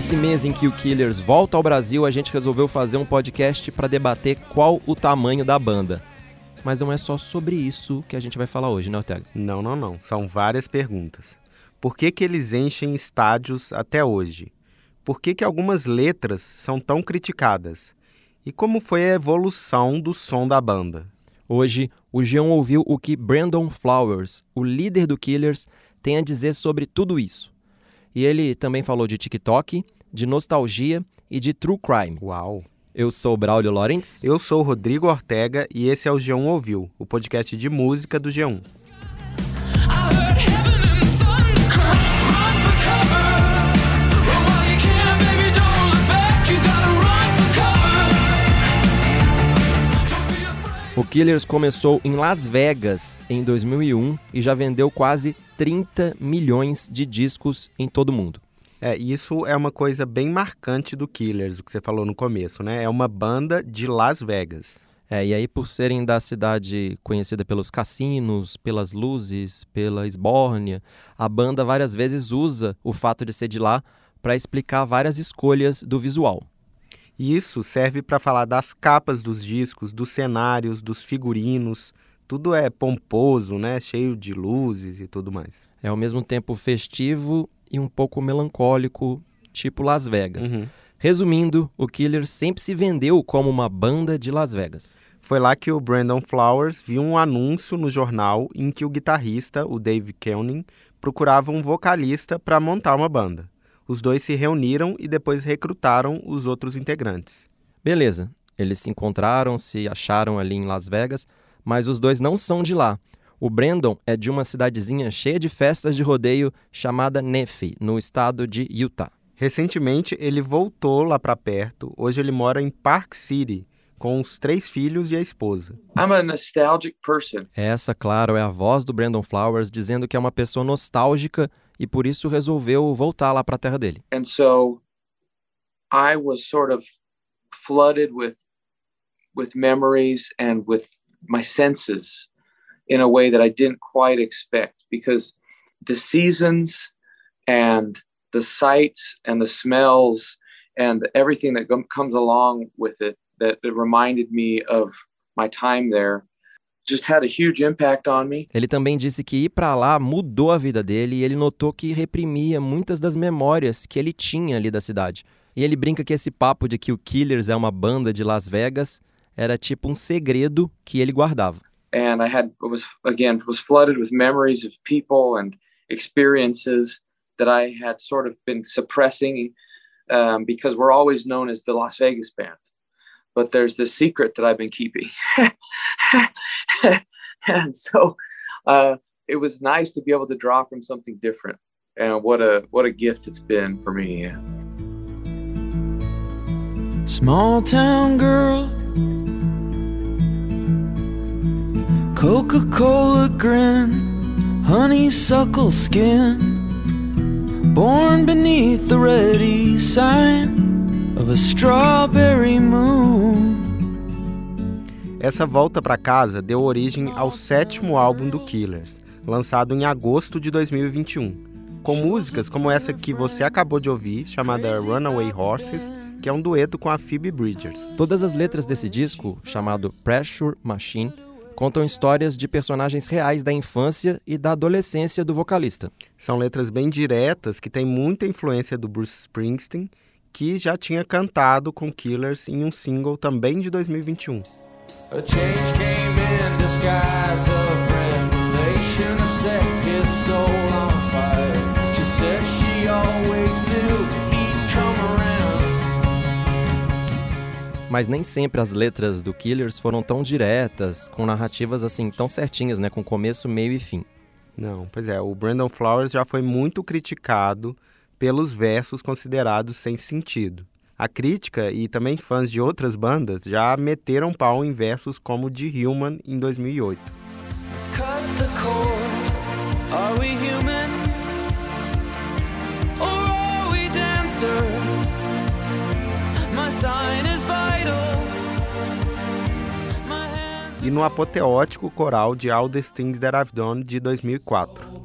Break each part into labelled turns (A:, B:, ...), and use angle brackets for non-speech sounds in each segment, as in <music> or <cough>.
A: Nesse mês em que o Killers volta ao Brasil, a gente resolveu fazer um podcast para debater qual o tamanho da banda. Mas não é só sobre isso que a gente vai falar hoje, né, Ortega?
B: Não, não, não. São várias perguntas. Por que, que eles enchem estádios até hoje? Por que, que algumas letras são tão criticadas? E como foi a evolução do som da banda?
A: Hoje, o Jean ouviu o que Brandon Flowers, o líder do Killers, tem a dizer sobre tudo isso. E ele também falou de TikTok, de nostalgia e de true crime.
B: Uau!
A: Eu sou Braulio Lorenz.
B: Eu sou Rodrigo Ortega e esse é o G1 Ouviu, o podcast de música do G1.
A: O Killers começou em Las Vegas em 2001 e já vendeu quase 30 milhões de discos em todo o mundo.
B: É, isso é uma coisa bem marcante do Killers, o que você falou no começo, né? É uma banda de Las Vegas.
A: É, e aí por serem da cidade conhecida pelos cassinos, pelas luzes, pela esbórnia, a banda várias vezes usa o fato de ser de lá para explicar várias escolhas do visual.
B: E isso serve para falar das capas dos discos, dos cenários, dos figurinos. Tudo é pomposo, né? Cheio de luzes e tudo mais.
A: É ao mesmo tempo festivo e um pouco melancólico, tipo Las Vegas.
B: Uhum.
A: Resumindo, o Killer sempre se vendeu como uma banda de Las Vegas.
B: Foi lá que o Brandon Flowers viu um anúncio no jornal em que o guitarrista, o Dave Koenig, procurava um vocalista para montar uma banda. Os dois se reuniram e depois recrutaram os outros integrantes.
A: Beleza, eles se encontraram, se acharam ali em Las Vegas, mas os dois não são de lá. O Brandon é de uma cidadezinha cheia de festas de rodeio chamada Nefe, no estado de Utah.
B: Recentemente ele voltou lá para perto. Hoje ele mora em Park City com os três filhos e a esposa.
C: I'm a nostalgic person.
A: Essa, claro, é a voz do Brandon Flowers dizendo que é uma pessoa nostálgica e por isso resolveu voltar lá para a terra dele.
C: And so I was sort of flooded with with memories and with my senses in a way that I didn't quite expect because the seasons and the sights and the smells and everything that comes along with it that it reminded me of my time there just had a huge impact on me.
A: Ele também disse que ir para lá mudou a vida dele e ele notou que reprimia muitas das memórias que ele tinha ali da cidade. E ele brinca que esse papo de que o Killers é uma banda de Las Vegas era tipo um segredo que ele guardava.
C: And I had was again was flooded with memories of people and experiences that I had sort of been suppressing um, because we're always known as the Las Vegas band. But there's this secret that I've been keeping. <laughs> and so uh, it was nice to be able to draw from something different. And what a what a gift it's been for me.
D: Small town girl, Coca Cola grin, honeysuckle skin, born beneath the ready sign of a strawberry moon.
B: Essa volta para casa deu origem ao sétimo álbum do Killers, lançado em agosto de 2021, com músicas como essa que você acabou de ouvir, chamada Runaway Horses, que é um dueto com a Phoebe Bridgers.
A: Todas as letras desse disco, chamado Pressure Machine, contam histórias de personagens reais da infância e da adolescência do vocalista.
B: São letras bem diretas que têm muita influência do Bruce Springsteen, que já tinha cantado com Killers em um single também de 2021.
D: A change came in disguise of revelation. A gets soul
A: Mas nem sempre as letras do Killers foram tão diretas, com narrativas assim tão certinhas, né, com começo, meio e fim.
B: Não, pois é, o Brandon Flowers já foi muito criticado pelos versos considerados sem sentido. A crítica e também fãs de outras bandas já meteram pau em versos como o de Human em 2008.
D: Cut
B: e no apoteótico coral de All the Things That I've Done de 2004.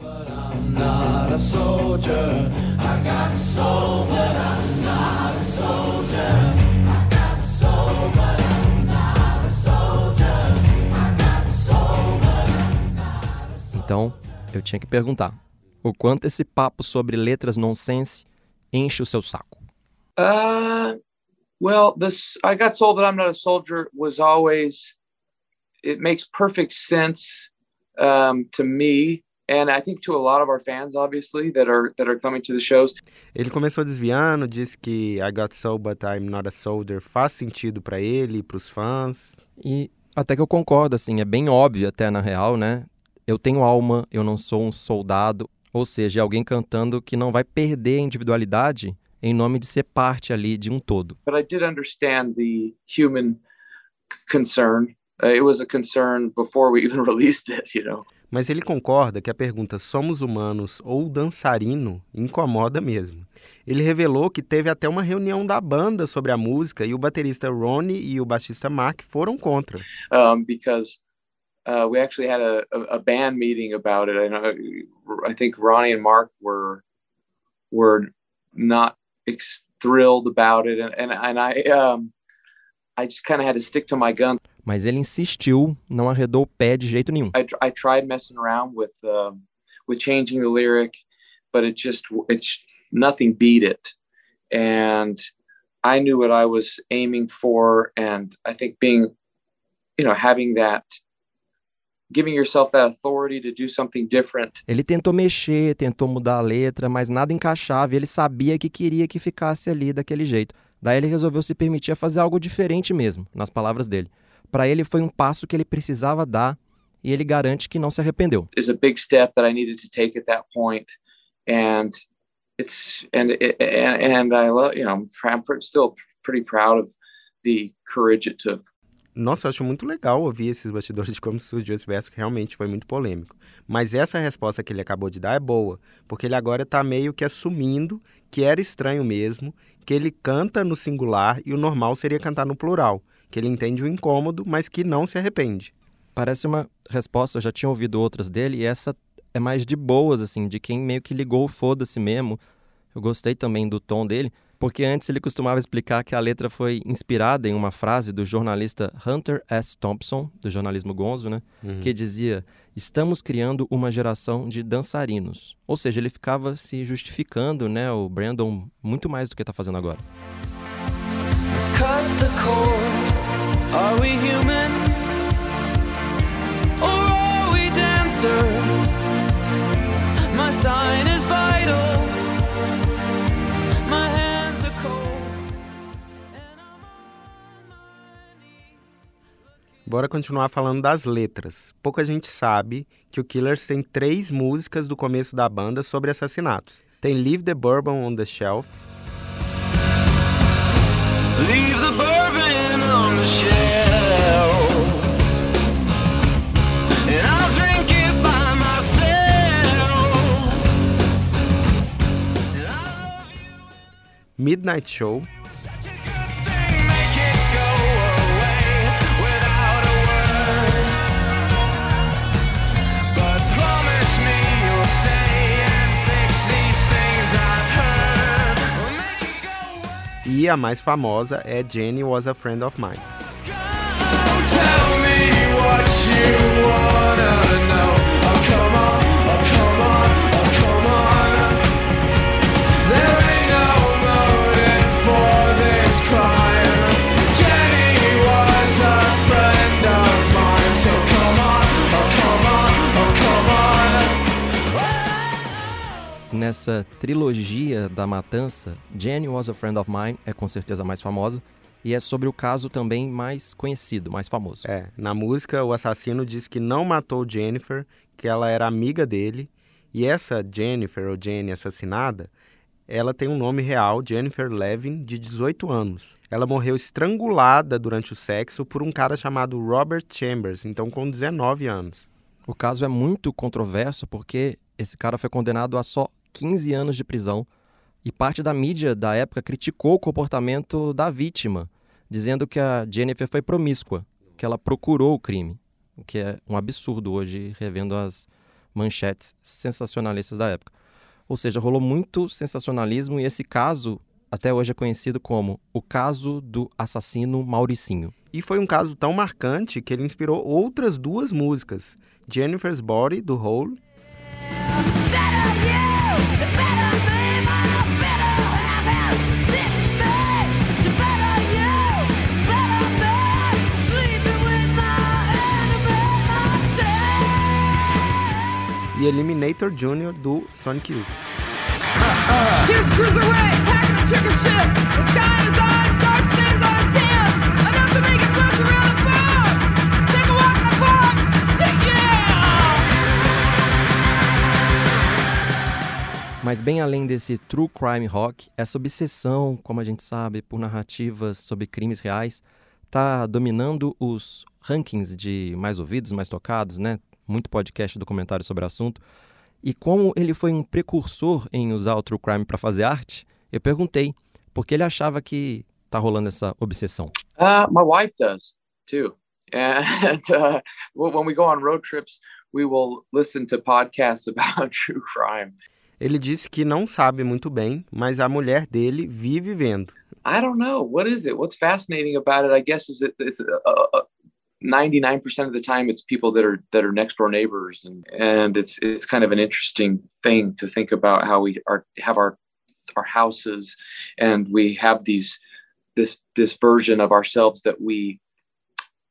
D: not a soldier. I got soul, but I'm not a soldier. I got soul, but I'm not a soldier. I got soul, but I'm not a soldier.
A: Então, eu tinha que perguntar: o quanto esse papo sobre letras nonsense enche o seu saco?
C: Uh, well, this I got sold that I'm not a soldier was always it makes perfect sense um, to me, and I think to a lot of our fans, obviously that are that are coming to the shows.
B: Ele começou desviando, disse que I Got Soul But I'm Not a Soldier faz sentido para ele e para os fãs.
A: E até que eu concordo, assim, é bem óbvio até na real, né? Eu tenho alma, eu não sou um soldado, ou seja, é alguém cantando que não vai perder a individualidade em nome de ser parte ali de um todo.
C: But I did understand the human concern. Uh, it was a concern before we <laughs> even released it, you know.
B: Mas ele concorda que a pergunta somos humanos ou dançarino incomoda mesmo. Ele revelou que teve até uma reunião da banda sobre a música e o baterista Ronnie e o baixista Mark foram contra.
C: um, because uh, we actually had a, a, a band meeting about it. I know, I think Ronnie and Mark were were not ex- thrilled about it, and and, and I um, I just kind of had to stick to my guns.
A: Mas ele insistiu, não arredou o pé de jeito nenhum.
C: I, I tried messing around with with changing the lyric, but it just it's nothing beat it, and I knew what I was aiming for, and I think being, you know, having that, giving yourself that authority to do something different.
A: Ele tentou mexer, tentou mudar a letra, mas nada encaixava ele sabia que queria que ficasse ali daquele jeito. Daí ele resolveu se permitir a fazer algo diferente mesmo, nas palavras dele. Para ele foi um passo que ele precisava dar e ele garante que não se arrependeu.
C: a big step that I needed to take at that point, and it's and and, and I love you know I'm, still pretty proud of the courage it took.
B: Nossa, eu acho muito legal ouvir esses bastidores de como surgiu esse verso, que realmente foi muito polêmico. Mas essa resposta que ele acabou de dar é boa, porque ele agora está meio que assumindo que era estranho mesmo, que ele canta no singular e o normal seria cantar no plural, que ele entende o incômodo, mas que não se arrepende.
A: Parece uma resposta, eu já tinha ouvido outras dele, e essa é mais de boas, assim, de quem meio que ligou o foda-se mesmo. Eu gostei também do tom dele, porque antes ele costumava explicar que a letra foi inspirada em uma frase do jornalista Hunter S. Thompson, do jornalismo Gonzo, né? Que dizia: Estamos criando uma geração de dançarinos. Ou seja, ele ficava se justificando, né? O Brandon, muito mais do que está fazendo agora.
D: Cut the cord. Are we human? Or are we dancer? My sign is vital.
B: Bora continuar falando das letras. Pouca gente sabe que o Killers tem três músicas do começo da banda sobre assassinatos. Tem Leave the Bourbon on the Shelf,
D: Leave the bourbon on the shelf. And I'll drink it by myself.
B: Midnight Show, e a mais famosa é Jenny Was a Friend of Mine.
A: Nessa trilogia da matança, Jenny Was a Friend of Mine é com certeza a mais famosa e é sobre o caso também mais conhecido, mais famoso.
B: É, na música o assassino diz que não matou Jennifer, que ela era amiga dele, e essa Jennifer ou Jenny assassinada, ela tem um nome real, Jennifer Levin, de 18 anos. Ela morreu estrangulada durante o sexo por um cara chamado Robert Chambers, então com 19 anos.
A: O caso é muito controverso porque esse cara foi condenado a só 15 anos de prisão e parte da mídia da época criticou o comportamento da vítima, dizendo que a Jennifer foi promíscua, que ela procurou o crime. o que é um absurdo hoje, revendo as manchetes sensacionalistas da época. Ou seja, rolou muito sensacionalismo e esse caso até hoje é conhecido como o caso do assassino Mauricinho.
B: E foi um caso tão marcante que ele inspirou outras duas músicas: Jennifer's Body, do Hole,
E: in the park. Shit, yeah!
A: Mas bem além desse true crime rock, essa obsessão, como a gente sabe, por narrativas sobre crimes reais, está dominando os rankings de mais ouvidos, mais tocados, né? Muito podcast documentário sobre o assunto. E como ele foi um precursor em usar o true crime para fazer arte, eu perguntei por que ele achava que tá rolando essa obsessão.
C: Uh, my wife does too. And <laughs> uh, when we go on road trips, we will listen to podcasts <laughs> about true crime.
B: Ele disse que não sabe muito bem, mas a mulher dele vive vendo.
C: I don't know. What is it? What's fascinating about it, I guess, is that it's uh, uh, 99% of the time it's people that are that are next door neighbors and and it's it's kind of an interesting thing to think about how we are have our our houses and we have these this this version of ourselves that we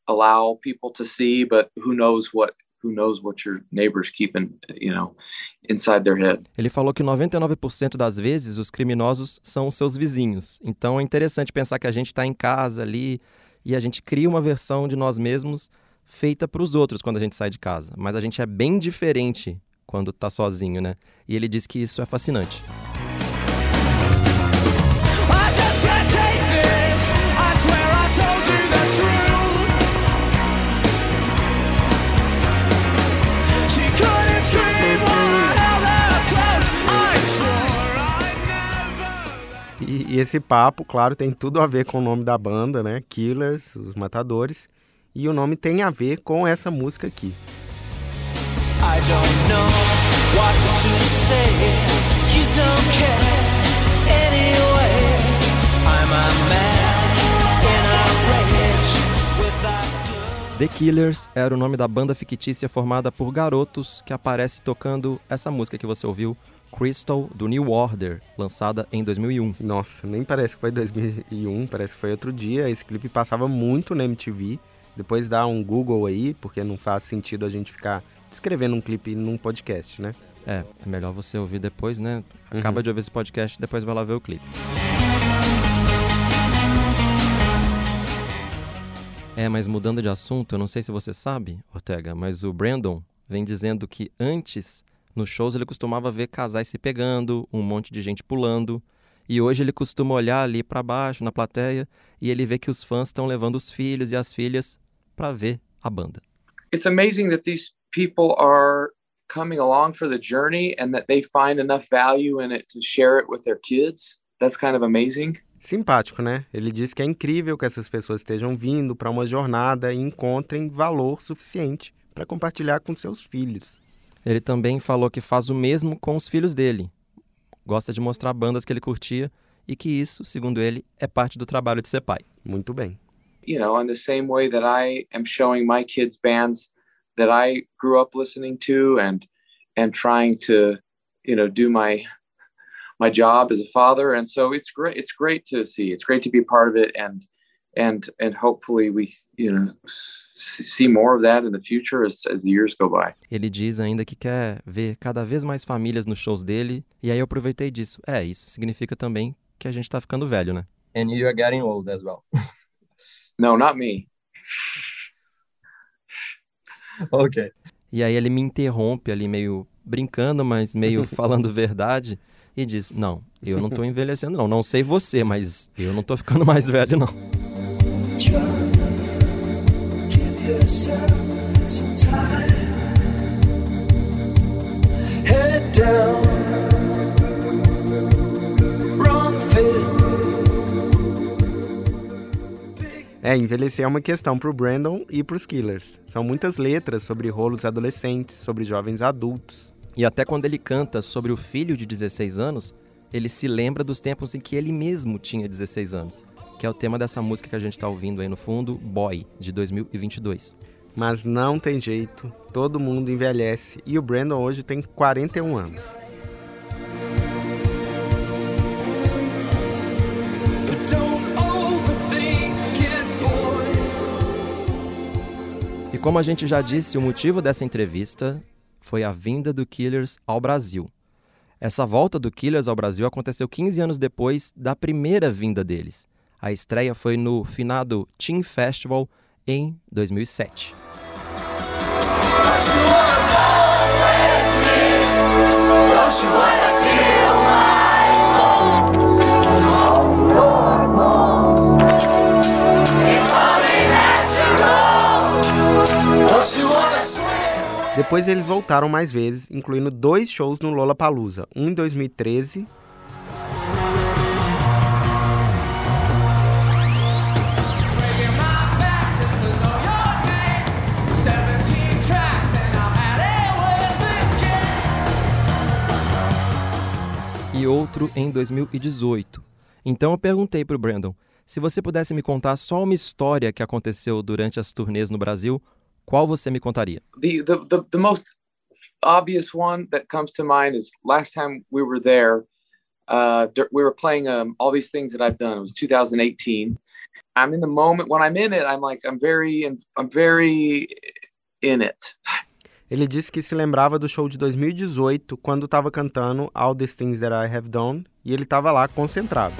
C: allow people to see but who knows what who knows what your neighbors keeping you know inside their head
A: Ele falou que 99% das vezes os criminosos são os seus vizinhos. Então é interessante pensar que a gente está em casa ali e a gente cria uma versão de nós mesmos feita para os outros quando a gente sai de casa. Mas a gente é bem diferente quando está sozinho, né? E ele diz que isso é fascinante.
B: E, e esse papo, claro, tem tudo a ver com o nome da banda, né? Killers, os Matadores. E o nome tem a ver com essa música aqui.
F: I don't know what to say. You don't care anyway. I'm a man in a rage with that girl.
A: The Killers era o nome da banda fictícia formada por garotos que aparece tocando essa música que você ouviu, Crystal, do New Order, lançada em 2001.
B: Nossa, nem parece que foi 2001, parece que foi outro dia. Esse clipe passava muito na MTV. Depois dá um Google aí, porque não faz sentido a gente ficar descrevendo um clipe num podcast, né?
A: É, é melhor você ouvir depois, né? Acaba de ouvir esse podcast, depois vai lá ver o clipe. É, mas mudando de assunto, eu não sei se você sabe, Ortega, mas o Brandon vem dizendo que antes, nos shows, ele costumava ver casais se pegando, um monte de gente pulando. E hoje ele costuma olhar ali para baixo, na plateia, e ele vê que os fãs estão levando os filhos e as filhas para ver a banda.
C: it's amazing that these people are coming along for the journey and that they find enough value in it to share it with their kids that's kind of amazing
B: Simpático, né? Ele diz que é incrível que essas pessoas estejam vindo para uma jornada e encontrem valor suficiente para compartilhar com seus filhos.
A: Ele também falou que faz o mesmo com os filhos dele. Gosta de mostrar bandas que ele curtia e que isso, segundo ele, é parte do trabalho de ser pai.
B: Muito bem.
C: you know in the same way that i am showing my kids bands that i grew up listening to and and trying to you know do my my job as a father and so it's great it's great to see it's great to be a part of it and and and hopefully we you know see more of that in the future as, as the years go by
A: Ele diz ainda que quer ver cada vez mais famílias nos shows dele, e aí eu aproveitei disso. É, isso significa também que a gente tá ficando velho, né?
G: and you are getting old as well. <laughs>
C: no not me <laughs>
G: okay.
A: E aí ele me interrompe ali, meio brincando, mas meio <laughs> falando verdade, e diz: Não, eu não tô envelhecendo, não. Não sei você, mas eu não tô ficando mais velho, não.
B: É envelhecer é uma questão pro Brandon e pros Killers. São muitas letras sobre rolos adolescentes, sobre jovens adultos.
A: E até quando ele canta sobre o filho de 16 anos, ele se lembra dos tempos em que ele mesmo tinha 16 anos, que é o tema dessa música que a gente tá ouvindo aí no fundo, Boy, de 2022.
B: Mas não tem jeito, todo mundo envelhece e o Brandon hoje tem 41 anos.
A: E como a gente já disse, o motivo dessa entrevista foi a vinda do Killers ao Brasil. Essa volta do Killers ao Brasil aconteceu 15 anos depois da primeira vinda deles. A estreia foi no finado Teen Festival em 2007.
B: Depois eles voltaram mais vezes, incluindo dois shows no Lollapalooza, um em 2013
A: outro em 2018. Então eu perguntei pro Brandon, se você pudesse me contar só uma história que aconteceu durante as turnês no Brasil, qual você me contaria?
C: the, the the the most obvious one that comes to mind is last time we were there uh we were playing um, all these things that i've done it was 2018 i'm in the moment when i'm in it i'm like i'm very i'm very in it
B: Ele disse que se lembrava do show de 2018, quando estava cantando All These Things That I Have Done, e ele estava lá concentrado.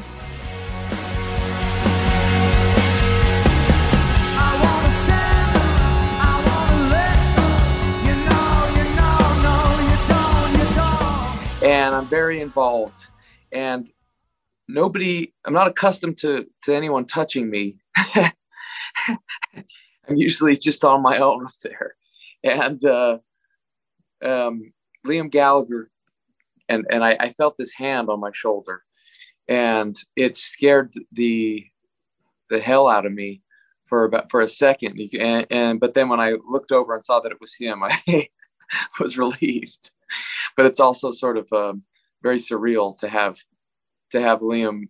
E: I wanna stand up, I wanna let go. You know, you know, no, you don't, you don't.
C: and i'm very involved and nobody i'm not accustomed to to anyone touching me <laughs> i'm usually just on my own up there and uh um liam gallagher and and I, I felt this hand on my shoulder. And it scared the the hell out of me for about for a second. And, and but then when i looked over and saw that it was him <laughs> i was relieved. But it's also sort of um, very surreal to have to have liam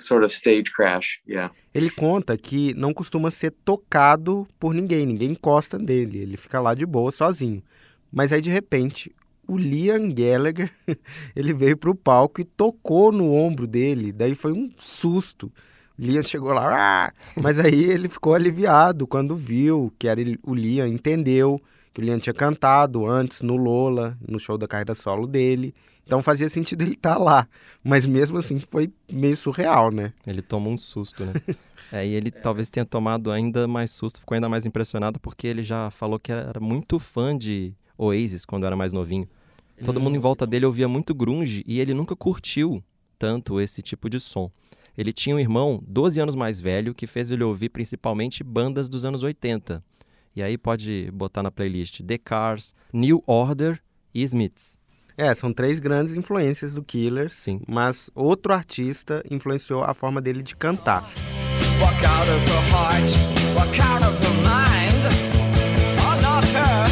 C: sort of stage crash yeah
B: Ele conta que não costuma ser tocado por ninguém, ninguém encosta nele, ele fica lá de boa, sozinho. Mas aí, de repente, o Liam Gallagher, <laughs> ele veio pro palco e tocou no ombro dele, daí foi um susto. Liam chegou lá, "Ah!" mas aí ele ficou aliviado quando viu que era o Liam, entendeu que o Liam tinha cantado antes no Lola, no show da carreira solo dele. Então fazia sentido ele estar lá. Mas mesmo assim foi meio surreal, né?
A: Ele toma um susto, né? <laughs> é, e ele talvez tenha tomado ainda mais susto, ficou ainda mais impressionado porque ele já falou que era muito fã de Oasis quando era mais novinho. Todo mundo em volta dele ouvia muito grunge e ele nunca curtiu tanto esse tipo de som. Ele tinha um irmão 12 anos mais velho que fez ele ouvir principalmente bandas dos anos 80. E aí pode botar na playlist The Cars, New Order e Smiths.
B: É, são três grandes influências do Killers,
A: Sim.
B: mas outro artista influenciou a forma dele de cantar.
F: Walk out of her heart, walk out of her mind. Oh, not her.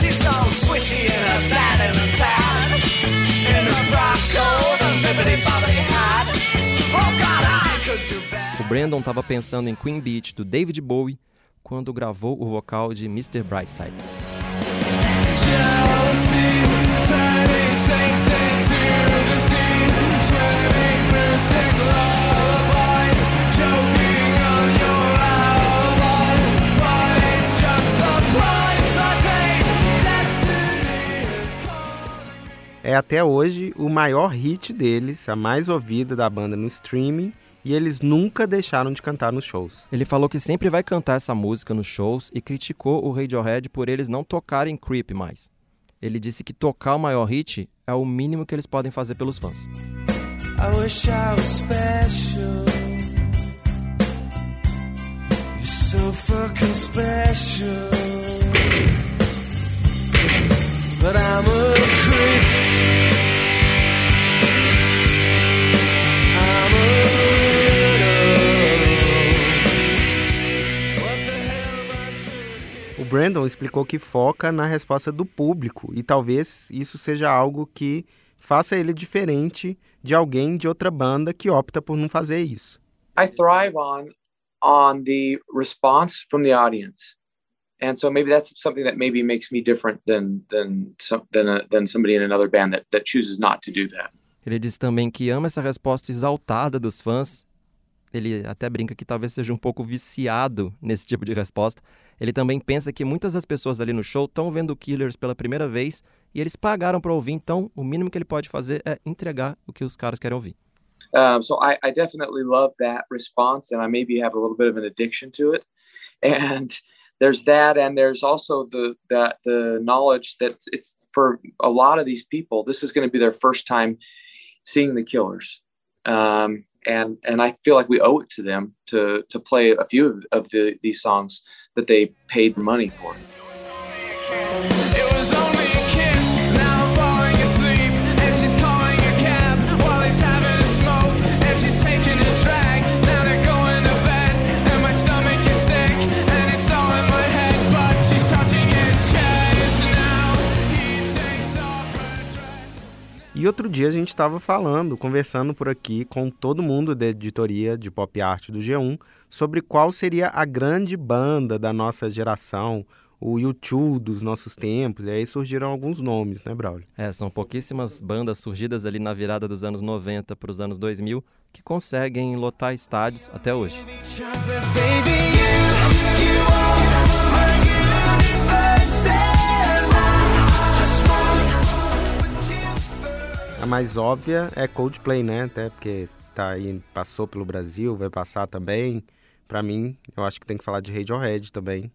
F: She's so swishy in her satin and tan. In her frock coat and bibbity bobbity hat. Oh, God, I could do better.
A: O Brandon estava pensando em Queen Beach do David Bowie quando gravou o vocal de Mr. Brightside.
B: É até hoje o maior hit deles, a mais ouvida da banda no streaming, e eles nunca deixaram de cantar nos shows.
A: Ele falou que sempre vai cantar essa música nos shows e criticou o Radiohead por eles não tocarem Creep mais. Ele disse que tocar o maior hit é o mínimo que eles podem fazer pelos fãs.
F: I wish I was special. You're so fucking special o
B: Brandon explicou que foca na resposta do público e talvez isso seja algo que faça ele diferente de alguém de outra banda que opta por não fazer isso.
C: I thrive on on the response from the audience and so maybe that's something that maybe makes me different than than than a, than somebody in another band that that chooses not to do that.
A: Ele diz também que ama essa resposta exaltada dos fãs. Ele até brinca que talvez seja um pouco viciado nesse tipo de resposta. Ele também pensa que muitas das pessoas ali no show estão vendo Killers pela primeira vez e eles pagaram para ouvir, então o mínimo que ele pode fazer é entregar o que os caras querem ouvir.
C: Um, so I, I definitely love that response, and I maybe have a little bit of an addiction to it. And there's that, and there's also the that the knowledge that it's for a lot of these people, this is going to be their first time seeing the Killers, um, and and I feel like we owe it to them to to play a few of, of the these songs that they paid money for.
B: E outro dia a gente estava falando, conversando por aqui com todo mundo da editoria de pop art do G1 sobre qual seria a grande banda da nossa geração, o YouTube dos nossos tempos, e aí surgiram alguns nomes, né, Braulio?
A: É, são pouquíssimas bandas surgidas ali na virada dos anos 90 para os anos 2000 que conseguem lotar estádios até hoje.
F: Baby,
B: mais óbvia é Coldplay, né? Até porque tá aí, passou pelo Brasil, vai passar também. Pra mim, eu acho que tem que falar de Radiohead também.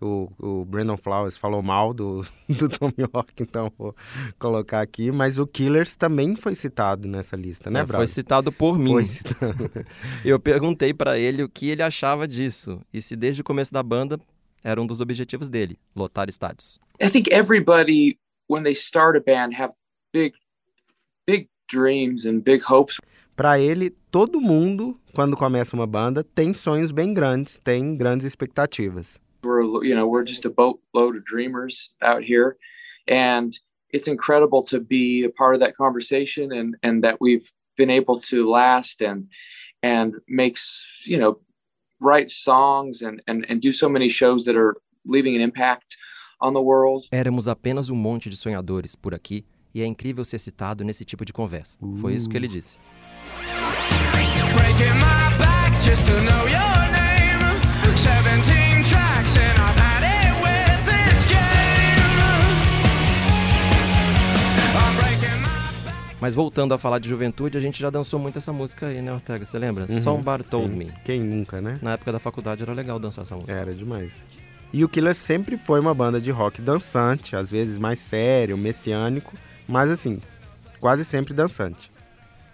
B: O, o Brandon Flowers falou mal do, <laughs> do Tom York, então vou colocar aqui. Mas o Killers também foi citado nessa lista, né,
A: É, foi citado por mim.
B: Foi citado. <laughs>
A: Eu perguntei para ele o que ele achava disso e se desde o começo da banda era um dos objetivos dele, lotar estádios.
C: I think everybody when they start a band have big big dreams and big hopes.
B: Para ele, todo mundo, quando começa uma banda, tem sonhos bem grandes, tem grandes expectativas.
C: we're you know we're just a boatload of dreamers out here. And it's incredible to be a part of that conversation and and that we've been able to last and and makes you know write songs and and, and do so many shows that are leaving an impact on the world.
A: Éramos apenas um monte de sonhadores por aqui e é incrível ser citado nesse tipo de conversa. Foi isso que ele disse.
D: Breaking my back just to know your name. 17 tracks, and I've had it with this game. I'm breaking my back.
A: Mas voltando a falar de juventude, a gente já dançou muito essa música aí, né, Ortega? Você lembra? Somebody Told
B: Sim.
A: Me.
B: Quem nunca, né?
A: Na época da faculdade era legal dançar essa música.
B: Era demais. E o Killers sempre foi uma banda de rock dançante, às vezes mais sério, messiânico, mas assim, quase sempre dançante.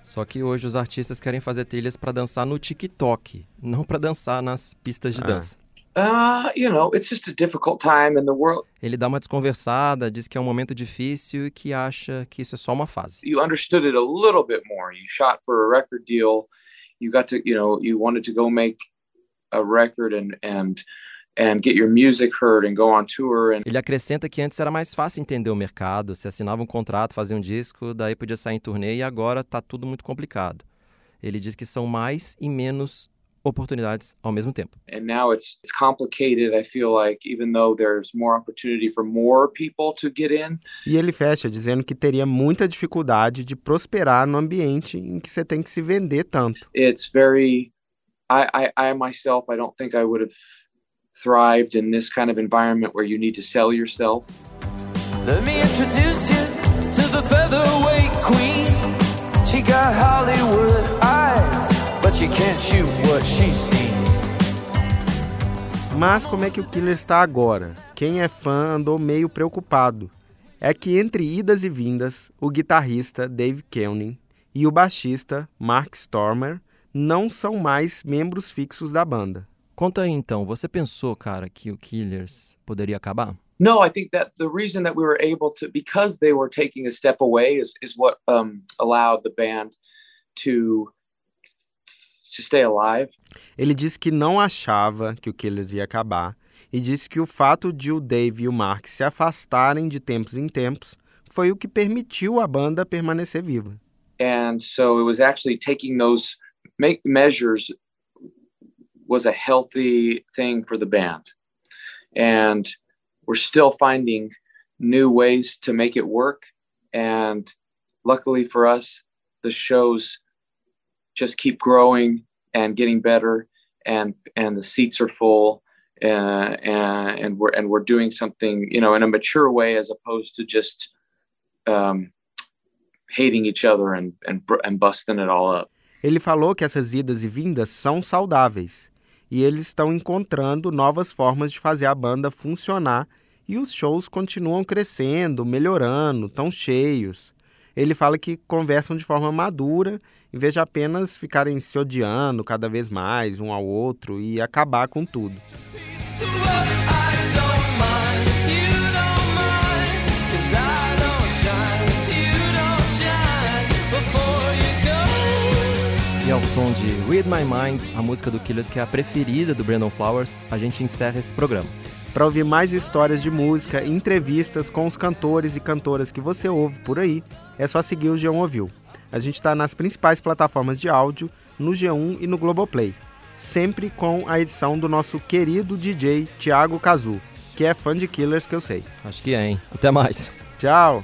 A: Só que hoje os artistas querem fazer trilhas pra dançar no TikTok, não pra dançar nas pistas de
B: Ah.
A: dança.
C: uh you know it's just a difficult time in the world
A: Ele dá uma desconversada, diz que é um momento difícil e que acha que isso é só uma fase.
C: you understood it a little bit more. You shot for a record deal. You got to, you know, you wanted to go make a record and and and get your music heard and go on tour and
A: Ele acrescenta que antes era mais fácil entender o mercado, se assinava um contrato, fazia um disco, daí podia sair em turnê e agora tá tudo muito complicado. Ele diz que são mais e menos oportunidades ao mesmo tempo.
C: and now it's it's complicated. I feel like even though there's more opportunity for more people to get in,
B: E ele fecha dizendo que teria muita dificuldade de prosperar no ambiente em que você tem que se vender tanto.
C: it's very I, I I myself I don't think I would have thrived in this kind of environment where you need to sell yourself.
D: Let me introduce you to the featherweight queen. She got Hollywood eyes, but she can't shoot what she's seen.
B: Mas como é que o Killer está agora? Quem é fã andou meio preocupado. É que entre idas e vindas, o guitarrista Dave Koenig e o baixista Mark Stormer não são mais membros fixos da banda.
A: Conta aí então, você pensou, cara, que o Killers poderia acabar?
C: No, I think that the reason that we were able to, because they were taking a step away, is is what um, allowed the band to to stay alive.
B: Ele disse que não achava que o Killers ia acabar e disse que o fato de o Dave e o Mark se afastarem de tempos em tempos foi o que permitiu a banda permanecer viva.
C: and so it was actually taking those make measures was a healthy thing for the band. And we're still finding new ways to make it work. And luckily for us the shows just keep growing and getting better and and the seats are full uh, and, and we're and we're doing something you know in a mature way as opposed to just um, hating each other and, and and busting it all up.
B: Ele falou que essas idas e vindas são saudáveis e eles estão encontrando novas formas de fazer a banda funcionar e os shows continuam crescendo, melhorando, tão cheios. Ele fala que conversam de forma madura, em vez de apenas ficarem se odiando cada vez mais um ao outro e acabar com tudo.
A: E de Read My Mind, a música do Killers que é a preferida do Brandon Flowers, a gente encerra esse programa.
B: Para ouvir mais histórias de música, entrevistas com os cantores e cantoras que você ouve por aí, é só seguir o G1 Ouviu. A gente está nas principais plataformas de áudio, no G1 e no Globoplay. Sempre com a edição do nosso querido DJ Thiago Cazu, que é fã de Killers que eu sei.
A: Acho que é, hein? Até mais.
B: Tchau!